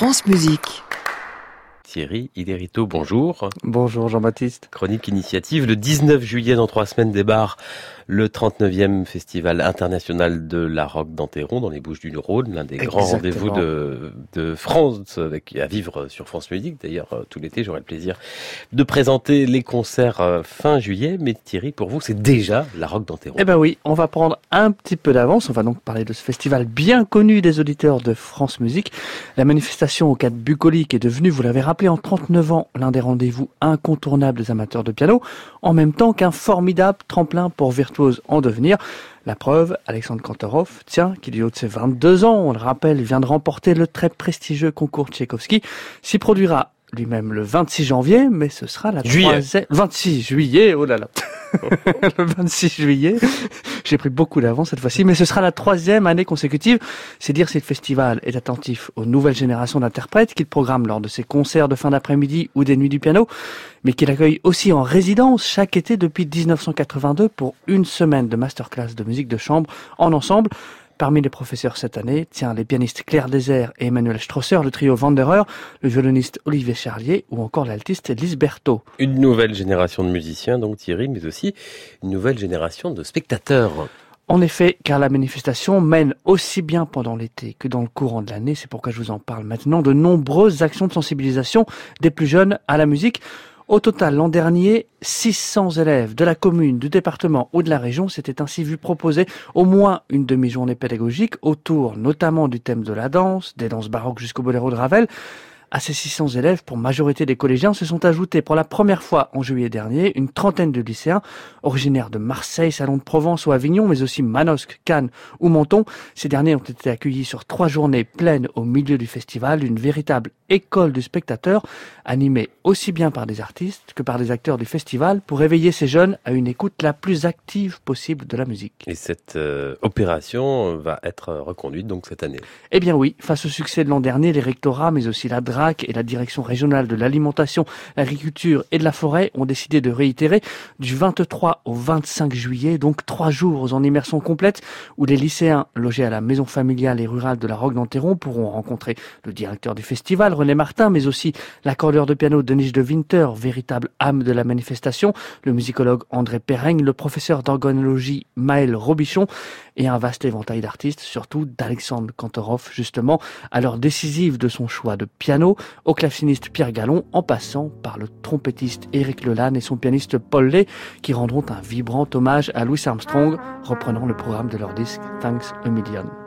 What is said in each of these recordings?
France Musique. Thierry Iderito, bonjour. Bonjour Jean-Baptiste. Chronique initiative, le 19 juillet dans trois semaines débarre le 39e Festival international de la rock d'Anteron dans les Bouches du Rhône, l'un des grands rendez-vous de, de France, avec, à vivre sur France Musique. D'ailleurs, euh, tout l'été, j'aurai le plaisir de présenter les concerts euh, fin juillet. Mais Thierry, pour vous, c'est déjà la rock d'Anteron. Eh ben oui, on va prendre un petit peu d'avance. On va donc parler de ce festival bien connu des auditeurs de France Musique. La manifestation au cadre bucolique est devenue, vous l'avez rappelé, en 39 ans, l'un des rendez-vous incontournables des amateurs de piano, en même temps qu'un formidable tremplin pour virtuose en devenir. La preuve, Alexandre Kantorov, tiens, qui du haut de ses 22 ans, on le rappelle, vient de remporter le très prestigieux concours Tchaïkovski, s'y produira lui-même le 26 janvier, mais ce sera la troisième... 26 juillet, oh là là le 26 juillet. J'ai pris beaucoup d'avance cette fois-ci, mais ce sera la troisième année consécutive. C'est dire si le festival est attentif aux nouvelles générations d'interprètes qu'il programme lors de ses concerts de fin d'après-midi ou des nuits du piano, mais qu'il accueille aussi en résidence chaque été depuis 1982 pour une semaine de masterclass de musique de chambre en ensemble Parmi les professeurs cette année, tiens, les pianistes Claire Désert et Emmanuel Strosser, le trio Wanderer, le violoniste Olivier Charlier ou encore l'altiste Lise Berthaud. Une nouvelle génération de musiciens, donc Thierry, mais aussi une nouvelle génération de spectateurs. En effet, car la manifestation mène aussi bien pendant l'été que dans le courant de l'année, c'est pourquoi je vous en parle maintenant, de nombreuses actions de sensibilisation des plus jeunes à la musique. Au total, l'an dernier, 600 élèves de la commune, du département ou de la région s'étaient ainsi vus proposer au moins une demi-journée pédagogique autour notamment du thème de la danse, des danses baroques jusqu'au boléro de Ravel. À ces 600 élèves, pour majorité des collégiens, se sont ajoutés pour la première fois en juillet dernier une trentaine de lycéens originaires de Marseille, Salon de Provence ou Avignon, mais aussi Manosque, Cannes ou Menton. Ces derniers ont été accueillis sur trois journées pleines au milieu du festival, une véritable école du spectateur, animée aussi bien par des artistes que par des acteurs du festival pour éveiller ces jeunes à une écoute la plus active possible de la musique. Et cette euh, opération va être reconduite donc cette année Eh bien oui, face au succès de l'an dernier, les rectorats, mais aussi la et la direction régionale de l'alimentation, l'agriculture et de la forêt ont décidé de réitérer du 23 au 25 juillet, donc trois jours en immersion complète, où les lycéens logés à la maison familiale et rurale de la Roque d'Anteron pourront rencontrer le directeur du festival, René Martin, mais aussi l'accordeur de piano Denis de Winter, véritable âme de la manifestation, le musicologue André Perraigne, le professeur d'organologie Maël Robichon, et un vaste éventail d'artistes, surtout d'Alexandre Kantorov, justement, à l'heure décisive de son choix de piano, au claveciniste Pierre Gallon, en passant par le trompettiste Éric Lelanne et son pianiste Paul Lay, qui rendront un vibrant hommage à Louis Armstrong, reprenant le programme de leur disque Thanks a Million.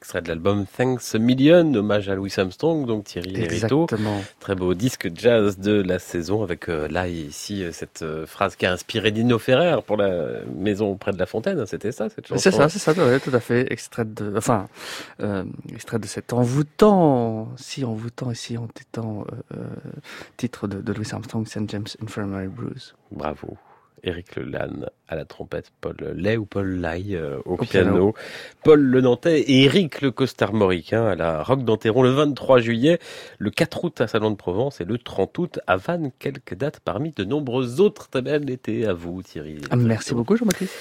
Extrait de l'album Thanks a Million, hommage à Louis Armstrong, donc Thierry Lériteau. Très beau disque jazz de la saison avec euh, là ici euh, cette euh, phrase qui a inspiré Dino Ferrer pour la maison près de la fontaine. C'était ça cette chanson C'est ça, c'est ça, tout à fait. Extrait de, enfin, extrait de cet envoûtant, si envoûtant et si entêtant titre de, de Louis Armstrong, St. James Infirmary Blues. Bravo. Eric Lelanne à la trompette, Paul Lay ou Paul Lai euh, au, piano, Paul Le Nantais et Eric Le Costarmoricain à la Rock d'Anteron le 23 juillet, le 4 août à Salon de Provence et le 30 août à Vannes. Quelques dates parmi de nombreuses autres. Très belle été à vous Thierry. Merci beaucoup Jean-Baptiste.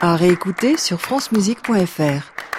À réécouter sur francemusique.fr.